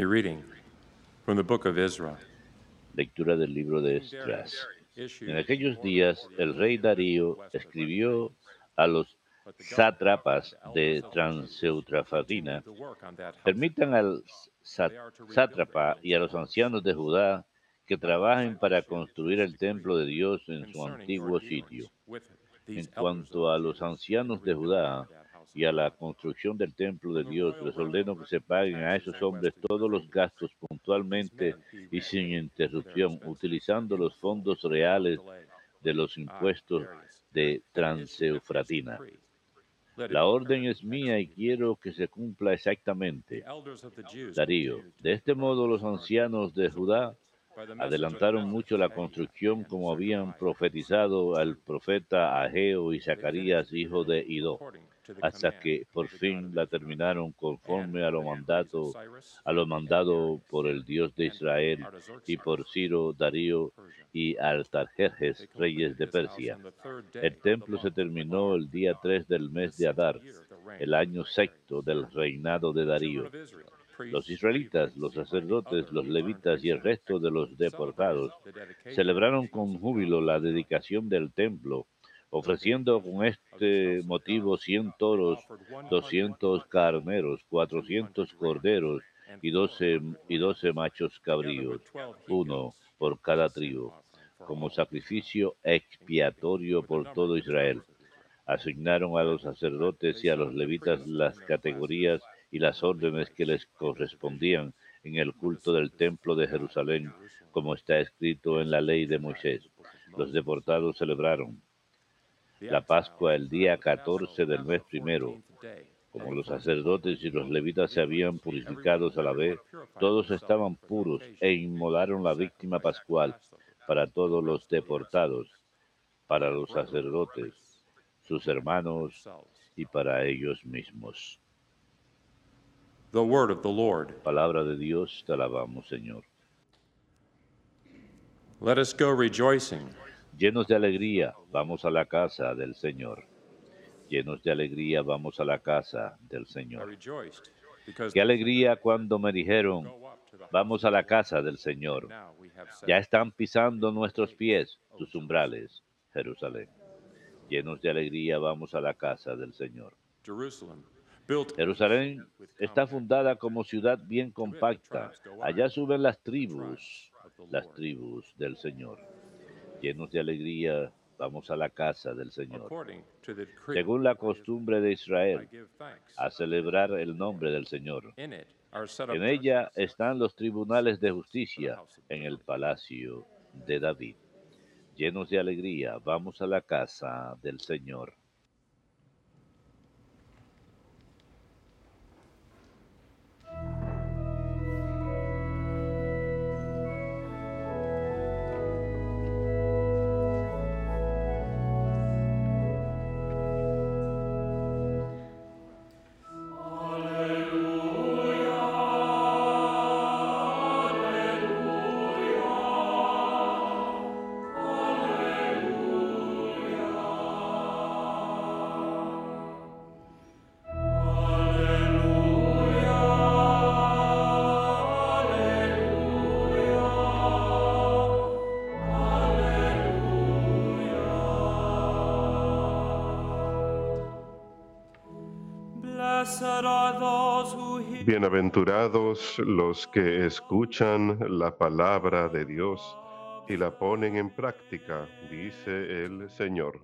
A reading from the book of Ezra. Lectura del libro de Esdras. En aquellos días el rey Darío escribió a los sátrapas de Transeutrafatina, permitan al sátrapa y a los ancianos de Judá que trabajen para construir el templo de Dios en su antiguo sitio. En cuanto a los ancianos de Judá y a la construcción del templo de Dios, les ordeno que se paguen a esos hombres todos los gastos puntualmente y sin interrupción, utilizando los fondos reales de los impuestos de Transeufratina. La orden es mía y quiero que se cumpla exactamente. Darío, de este modo los ancianos de Judá adelantaron mucho la construcción como habían profetizado al profeta Ageo y Zacarías, hijo de Ido, hasta que por fin la terminaron conforme a lo mandato, a lo mandado por el Dios de Israel y por Ciro, Darío y Artajerjes, reyes de Persia. El templo se terminó el día 3 del mes de Adar, el año sexto del reinado de Darío. Los israelitas, los sacerdotes, los levitas y el resto de los deportados celebraron con júbilo la dedicación del templo, ofreciendo con este motivo cien toros, doscientos carneros, cuatrocientos corderos y doce, y doce machos cabríos, uno por cada tribu, como sacrificio expiatorio por todo Israel. Asignaron a los sacerdotes y a los levitas las categorías y las órdenes que les correspondían en el culto del templo de Jerusalén, como está escrito en la ley de Moisés. Los deportados celebraron la Pascua el día 14 del mes primero. Como los sacerdotes y los levitas se habían purificado a la vez, todos estaban puros e inmolaron la víctima pascual para todos los deportados, para los sacerdotes, sus hermanos y para ellos mismos. The word of the Lord. Palabra de Dios, te alabamos, Señor. Let us go rejoicing. Llenos de alegría, vamos a la casa del Señor. Llenos de alegría, vamos a la casa del Señor. Qué alegría cuando me dijeron, vamos a la casa del Señor. Ya están pisando nuestros pies tus umbrales, Jerusalén. Llenos de alegría, vamos a la casa del Señor. Jerusalén está fundada como ciudad bien compacta. Allá suben las tribus, las tribus del Señor. Llenos de alegría, vamos a la casa del Señor. Según la costumbre de Israel, a celebrar el nombre del Señor. En ella están los tribunales de justicia en el palacio de David. Llenos de alegría, vamos a la casa del Señor. Bienaventurados los que escuchan la palabra de Dios y la ponen en práctica, dice el Señor.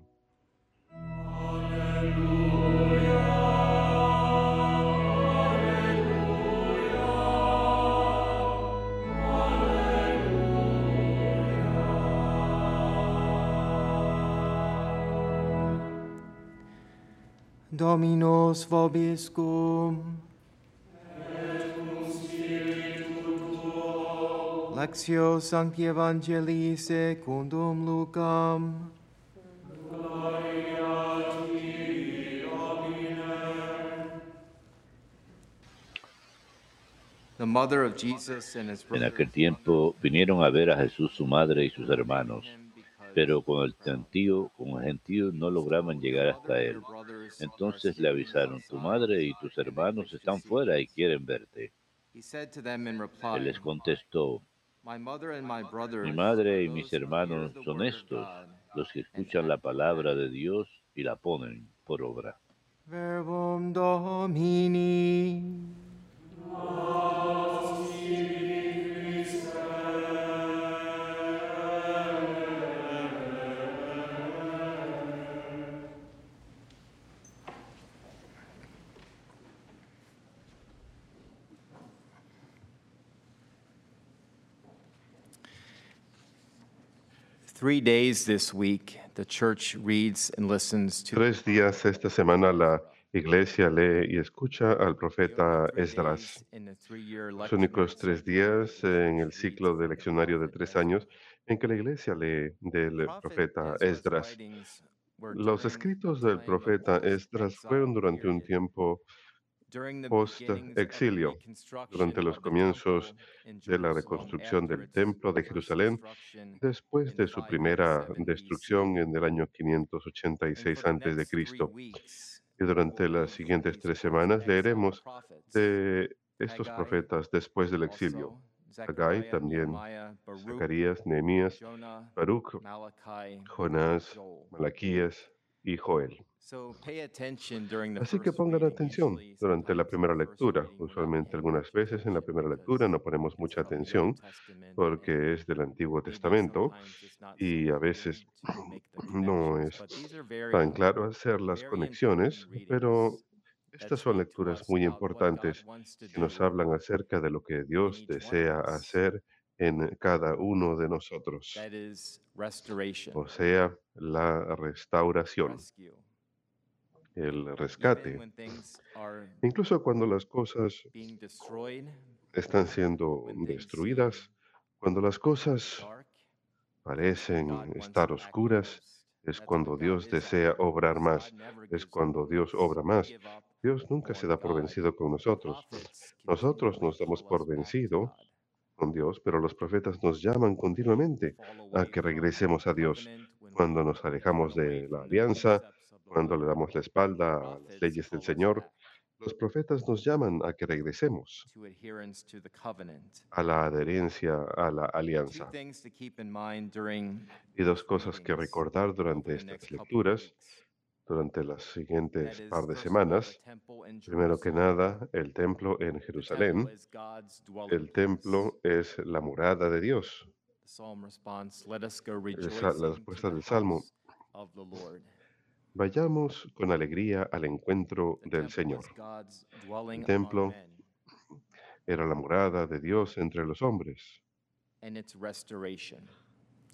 Dominos vobiscum. Lectio Sancti Evangelii secundum Lucam. The mother of Jesus and his En aquel tiempo vinieron a ver a Jesús su madre y sus hermanos, pero con el gentío, con el gentío no lograban llegar hasta él. Entonces le avisaron, tu madre y tus hermanos están fuera y quieren verte. He said to them in Él reply, les contestó, My mother and my brothers mi madre y are mis those who hear hermanos the son word of estos, God los que and escuchan la palabra de Dios y la ponen por obra. Verbum Domini. Tres días esta semana la iglesia lee y escucha al profeta Esdras. Los únicos tres días en el ciclo de leccionario de tres años en que la iglesia lee del profeta Esdras. Los escritos del profeta Esdras fueron durante un tiempo post-exilio, durante los comienzos de la reconstrucción del templo de Jerusalén, después de su 587 primera destrucción en el año And 586 for the antes de next three Cristo. weeks, Y durante las siguientes tres semanas leeremos de estos profetas después del exilio. Haggai, también Zacarías, Nehemías, Baruch, Jonás. Malaquías y Joel. Así que pongan atención durante la primera lectura. Usualmente algunas veces en la primera lectura no ponemos mucha atención porque es del Antiguo Testamento y a veces no es tan claro hacer las conexiones, pero estas son lecturas muy importantes que nos hablan acerca de lo que Dios desea hacer en cada uno de nosotros, That is restoration, o sea, la restauración, el rescate. Incluso cuando las cosas están siendo destruidas, cuando las cosas parecen estar oscuras, es cuando Dios desea obrar más, es cuando Dios obra más. Dios nunca se da por vencido con nosotros. Nosotros nos damos por vencido. Con Dios, pero los profetas nos llaman continuamente a que regresemos a Dios. Cuando nos alejamos de la alianza, cuando le damos la espalda a las leyes del Señor, los profetas nos llaman a que regresemos a la adherencia a la alianza. Y dos cosas que recordar durante estas lecturas. Durante las siguientes par de semanas. Primero que nada, el templo en Jerusalén. El templo es la morada de Dios. The psalm response, let us go El sa- la respuesta del Salmo, vayamos con alegría al encuentro del Señor. El templo era la morada de Dios entre los hombres.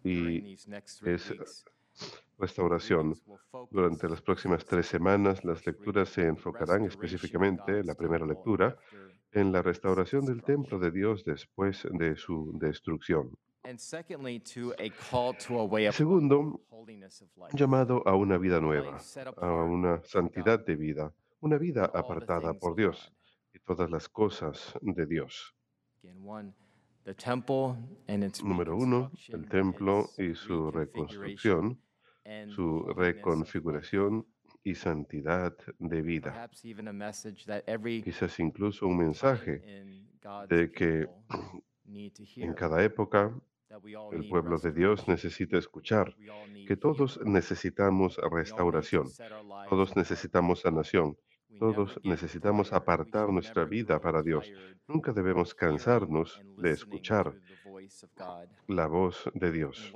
Y es restauración. Durante las próximas tres semanas, las lecturas se enfocarán específicamente, la primera lectura, en la restauración del templo de Dios después de su destrucción. Segundo, llamado a una vida nueva, a una santidad de vida, una vida apartada por Dios y todas las cosas de Dios. Número uno, el templo y su reconstrucción, su reconfiguración y santidad de vida. Quizás incluso un mensaje de que en cada época el pueblo de Dios necesita escuchar que todos necesitamos restauración, todos necesitamos sanación, todos necesitamos apartar nuestra vida para Dios. Nunca debemos cansarnos de escuchar la voz de Dios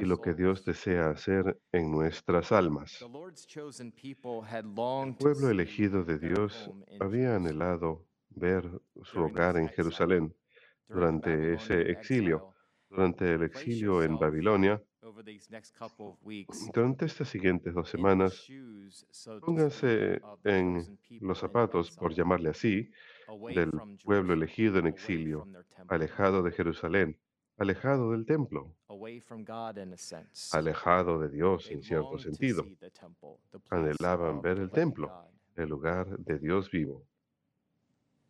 y lo que Dios desea hacer en nuestras almas. El pueblo elegido de Dios había anhelado ver su hogar en Jerusalén durante ese exilio, durante el exilio en Babilonia. Durante estas siguientes dos semanas, pónganse en los zapatos, por llamarle así, del pueblo elegido en exilio, alejado de Jerusalén, alejado del templo, alejado de Dios en cierto sentido. Anhelaban ver el templo, el lugar de Dios vivo.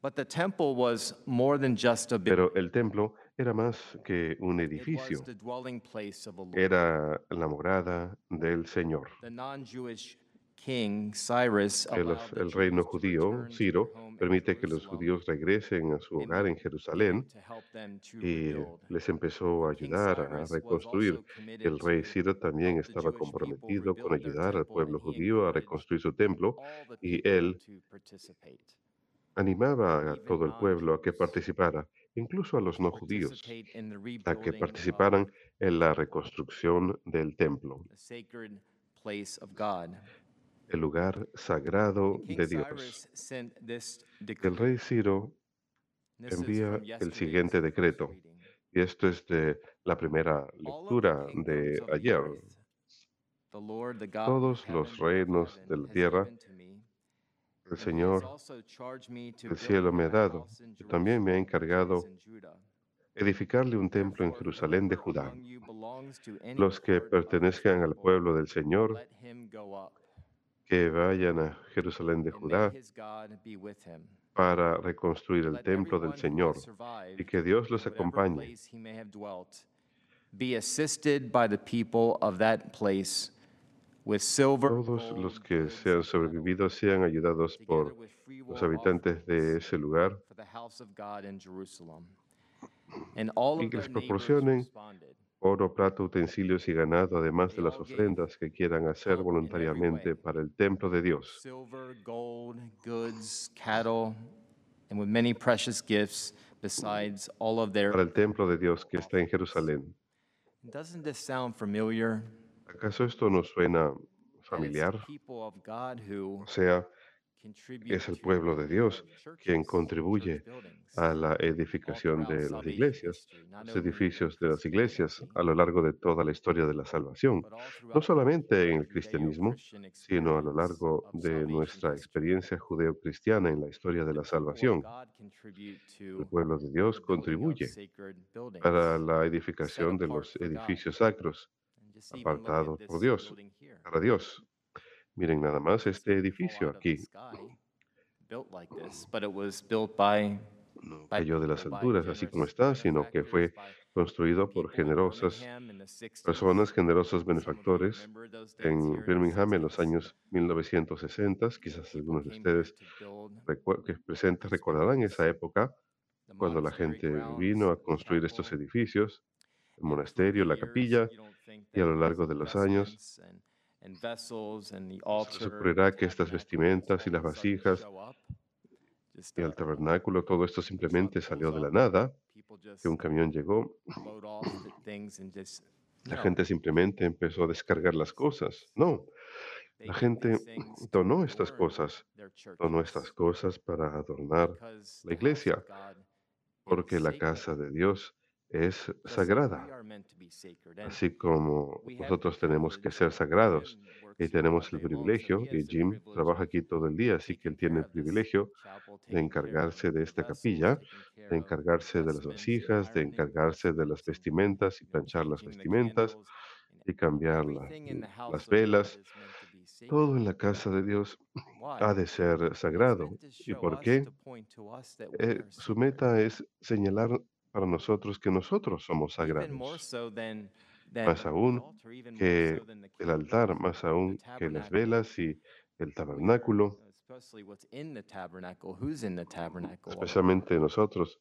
But the temple was more than just a building. Pero el templo era más que un edificio, era la morada del Señor. El, reino judío, Ciro, permite que los judíos regresen a su hogar en Jerusalén y les empezó a ayudar a reconstruir. El rey Ciro también estaba comprometido con ayudar al pueblo judío a reconstruir su templo y él animaba a todo el pueblo a que participara, incluso a los no judíos, a que participaran en la reconstrucción del templo, el lugar sagrado de Dios. El rey Ciro envía el siguiente decreto. Y esto es de la primera lectura de ayer. Todos los reinos de la tierra, el Señor del cielo me ha dado, y también me ha encargado edificarle un templo en Jerusalén de Judá. Los que pertenezcan al pueblo del Señor, que vayan a Jerusalén de Judá para reconstruir el templo del Señor y que Dios los acompañe. be assisted by the people of that place Todos los que sean sobrevividos sean ayudados por los habitantes de ese lugar. Y que les proporcionen oro, plata, utensilios y ganado, además de las ofrendas que quieran hacer voluntariamente para el templo de Dios. silver, gold, goods, cattle, and with many precious gifts besides all of their Para el templo de Dios que está en Jerusalén. ¿Acaso esto nos suena familiar? O sea, es el pueblo de Dios quien contribuye a la edificación de las iglesias, los edificios de las iglesias a lo largo de toda la historia de la salvación, no solamente en el cristianismo, sino a lo largo de nuestra experiencia judeo-cristiana en la historia de la salvación. El pueblo de Dios contribuye para la edificación de los edificios sacros Apartados por Dios, para Dios. Miren nada más este edificio aquí. No cayó de las alturas así como está, sino que fue construido por generosas Birmingham in the 60s. personas, generosos benefactores en Birmingham en los 60s. años 1960. Quizás algunos de ustedes que presentes recordarán esa época cuando la gente vino a construir estos edificios, monasterio, la capilla, y a lo largo de los años se ocurrirá que estas vestimentas y las vasijas y el tabernáculo, todo esto simplemente salió de la nada, que un camión llegó, la gente simplemente empezó a descargar las cosas. No, la gente donó estas cosas, donó estas cosas para adornar la iglesia, porque la casa de Dios es sagrada, así como nosotros tenemos que ser sagrados. Y tenemos el privilegio, y Jim trabaja aquí todo el día, así que él tiene el privilegio de encargarse de esta capilla, de encargarse de las vasijas, de encargarse de las vestimentas y planchar las vestimentas y cambiar la- house las velas. Todo en la casa de Dios ha de ser sagrado. ¿Y por qué? Eh, su meta es señalar para nosotros que nosotros somos sagrados. Más aún que el altar, más aún que las velas y el tabernáculo, especialmente nosotros,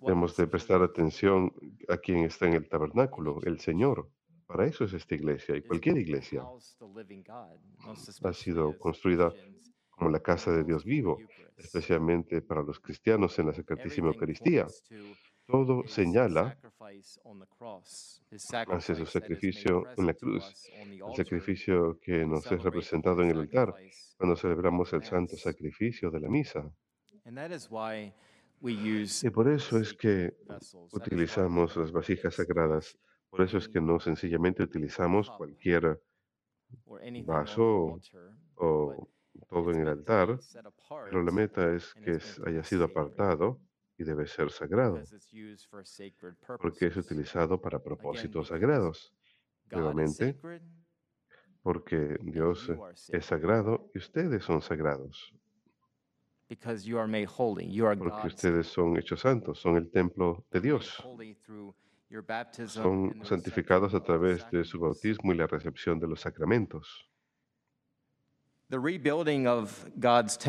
we're de prestar atención a quien está en el tabernáculo, el Señor. Para eso es esta iglesia y cualquier iglesia, ha sido construida como la casa de Dios vivo, especialmente para los cristianos en la Sacratísima Eucaristía. Todo señala hacia su sacrificio en la cruz, el sacrificio que nos es representado en el altar cuando celebramos el santo sacrificio de la misa. Y por eso es que utilizamos las vasijas sagradas. Por eso es que no sencillamente utilizamos cualquier vaso o todo en el altar, pero la meta es que haya sido apartado y debe ser sagrado, porque es utilizado para propósitos sagrados, nuevamente, porque Dios es sagrado y ustedes son sagrados, porque ustedes son hechos santos, son el templo de Dios, son santificados a través de su bautismo y la recepción de los sacramentos. The rebuilding of God's temple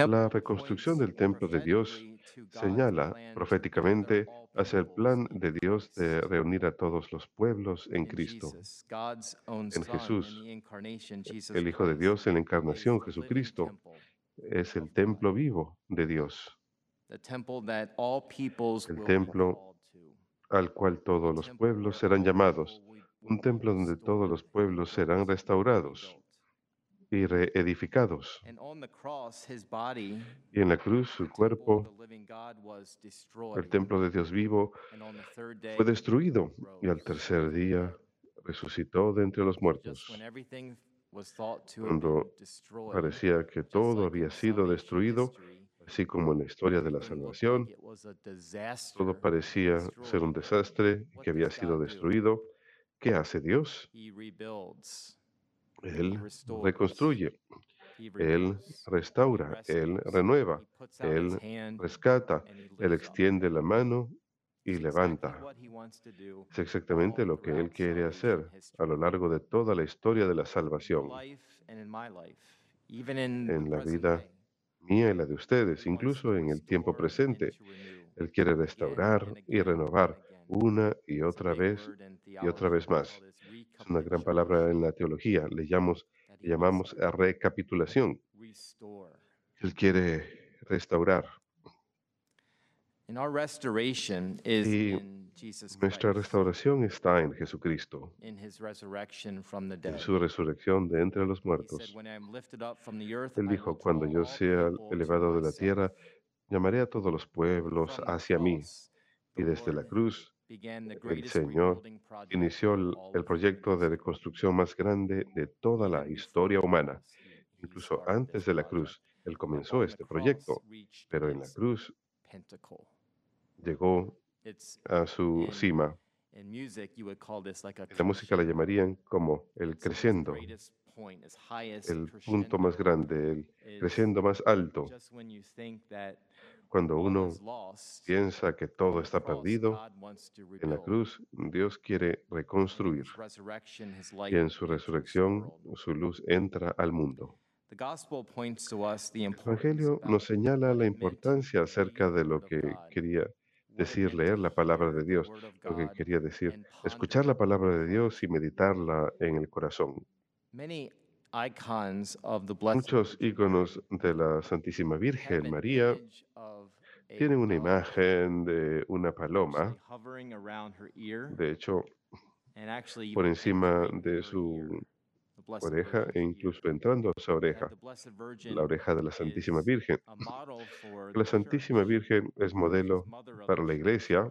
La reconstrucción del templo de Dios señala proféticamente hacia el plan de Dios de reunir a todos los pueblos en Cristo. En Jesús, el Hijo de Dios en la encarnación, Jesucristo, es el templo vivo de Dios, el templo al cual todos los pueblos serán llamados, un templo donde todos los pueblos serán restaurados y reedificados. Y en la cruz su cuerpo, el templo de Dios vivo, fue destruido y al tercer día resucitó de entre los muertos. Cuando parecía que todo había sido destruido, así como en la historia de la salvación, todo parecía ser un desastre que había sido destruido. ¿Qué hace Dios? Él reconstruye, Él restaura, Él renueva, Él rescata, Él extiende la mano y levanta. Es exactamente lo que Él quiere hacer a lo largo de toda la historia de la salvación, en la vida mía y la de ustedes, incluso en el tiempo presente. Él quiere restaurar y renovar una y otra vez y otra vez más. Es una gran palabra en la teología, le llamamos, le llamamos recapitulación. Él quiere restaurar. Y nuestra restauración está en Jesucristo, en su resurrección de entre los muertos. Él dijo, cuando yo sea elevado de la tierra, llamaré a todos los pueblos hacia mí. Y desde la cruz, el Señor inició el, proyecto de reconstrucción más grande de toda la historia humana. Incluso antes de la cruz, Él comenzó este proyecto, pero en la cruz llegó a su cima. En la música la llamarían como el creciendo, el punto más grande, el creciendo más alto. Cuando uno piensa que todo está perdido, en la cruz Dios quiere reconstruir y en su resurrección su luz entra al mundo. El Evangelio nos señala la importancia acerca de lo que quería decir leer la palabra de Dios, lo que quería decir escuchar la palabra de Dios y meditarla en el corazón. Muchos íconos de la Santísima Virgen María tienen una imagen de una paloma, de hecho, por encima de su oreja e incluso entrando a su oreja, la oreja de la Santísima Virgen. La Santísima Virgen es modelo para la iglesia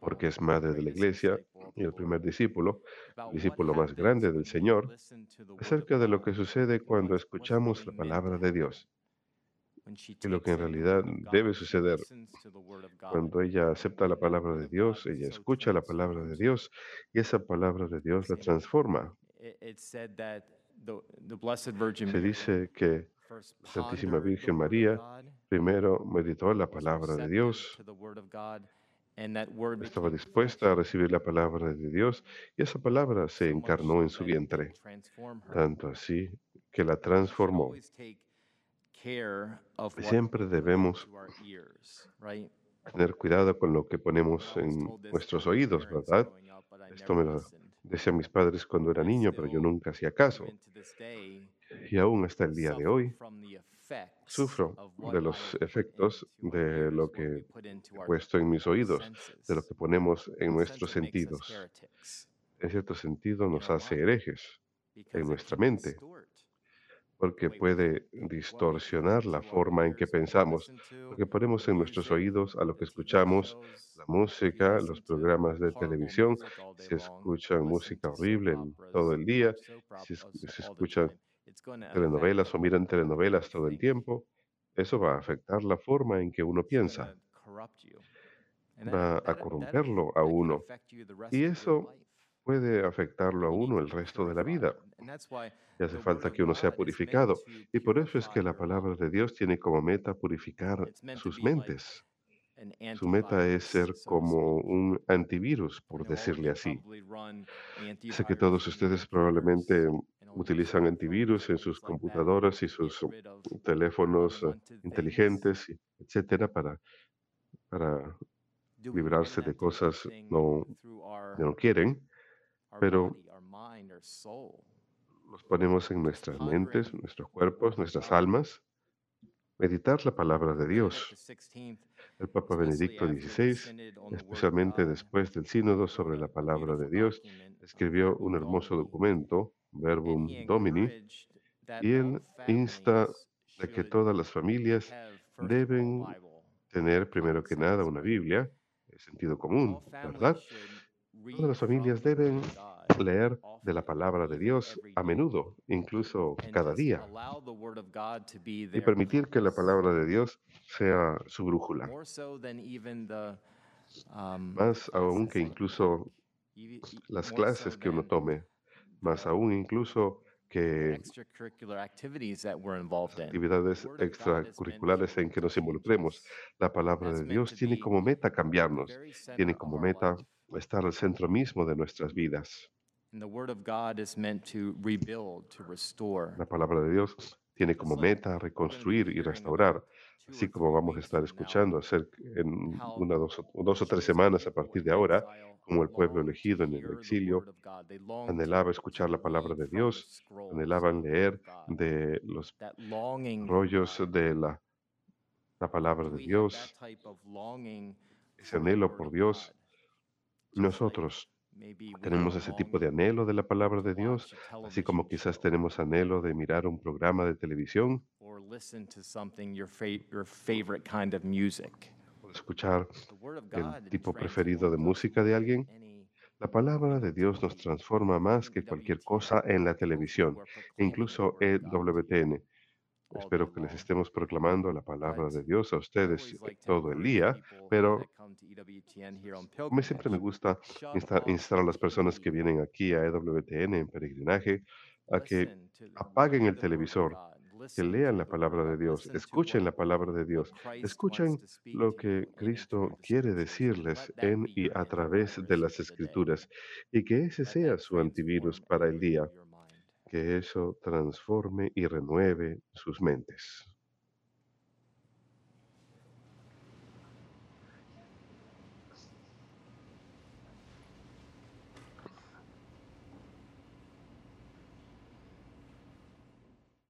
porque es madre de la iglesia y el primer discípulo, el discípulo más grande del Señor, acerca de lo que sucede cuando escuchamos la palabra de Dios y lo que en realidad debe suceder. Cuando ella acepta la palabra de Dios, ella escucha la palabra de Dios y esa palabra de Dios la transforma. Se dice que la Santísima Virgen María primero meditó la palabra de Dios, estaba dispuesta a recibir la palabra de Dios y esa palabra se encarnó en su vientre, tanto así que la transformó. Siempre debemos tener cuidado con lo que ponemos en nuestros oídos, ¿verdad? Esto me lo decían mis padres cuando era niño, pero yo nunca hacía caso. Y aún hasta el día de hoy sufro de los efectos de lo que he puesto en mis oídos, de lo que ponemos en nuestros sentidos. En cierto sentido nos hace herejes en nuestra mente, porque puede distorsionar la forma en que pensamos, lo que ponemos en nuestros oídos, a lo que escuchamos, la música, los programas de televisión, si escuchan música horrible todo el día, si, escuchan telenovelas o miran telenovelas todo el tiempo, eso va a afectar la forma en que uno piensa, va a corromperlo a uno. Y eso puede afectarlo a uno el resto de la vida. Y hace falta que uno sea purificado. Y por eso es que la palabra de Dios tiene como meta purificar sus mentes. Su meta es ser como un antivirus, por decirle así. Sé que todos ustedes probablemente utilizan antivirus en sus computadoras y sus teléfonos eh, inteligentes, etcétera, para, para librarse de cosas no, no quieren, pero los ponemos en nuestras mentes, nuestros cuerpos, nuestras almas. Meditar la palabra de Dios. El Papa Benedicto XVI, especialmente después del sínodo sobre la palabra de Dios, escribió un hermoso documento, Verbum Domini, y él insta a que todas las familias deben tener primero que nada una Biblia, el sentido común, ¿verdad? Todas las familias deben leer de la palabra de Dios a menudo, incluso cada día, y permitir que la palabra de Dios sea su brújula. Más aún que incluso las clases que uno tome, más aún incluso que actividades extracurriculares en que nos involucremos. La palabra de Dios tiene como meta cambiarnos, tiene como meta estar al centro mismo de nuestras vidas. La palabra de Dios tiene como meta reconstruir y restaurar, así como vamos a estar escuchando hacer en una, dos, dos o tres semanas a partir de ahora, como el pueblo elegido en el exilio anhelaba escuchar la palabra de Dios, anhelaban leer de los rollos de la, la palabra de Dios, ese anhelo por Dios. Nosotros tenemos ese tipo de anhelo de la palabra de Dios, así como quizás tenemos anhelo de mirar un programa de televisión o escuchar el tipo preferido de música de alguien. La palabra de Dios nos transforma más que cualquier cosa en la televisión, incluso EWTN. Espero que les estemos proclamando la palabra de Dios a ustedes todo el día, pero a mí siempre me gusta instar, a las personas que vienen aquí a EWTN en peregrinaje a que apaguen el televisor, que lean la palabra de Dios, escuchen la palabra de Dios, escuchen lo que Cristo quiere decirles en y a través de las escrituras y que ese sea su antivirus para el día que eso transforme y renueve sus mentes.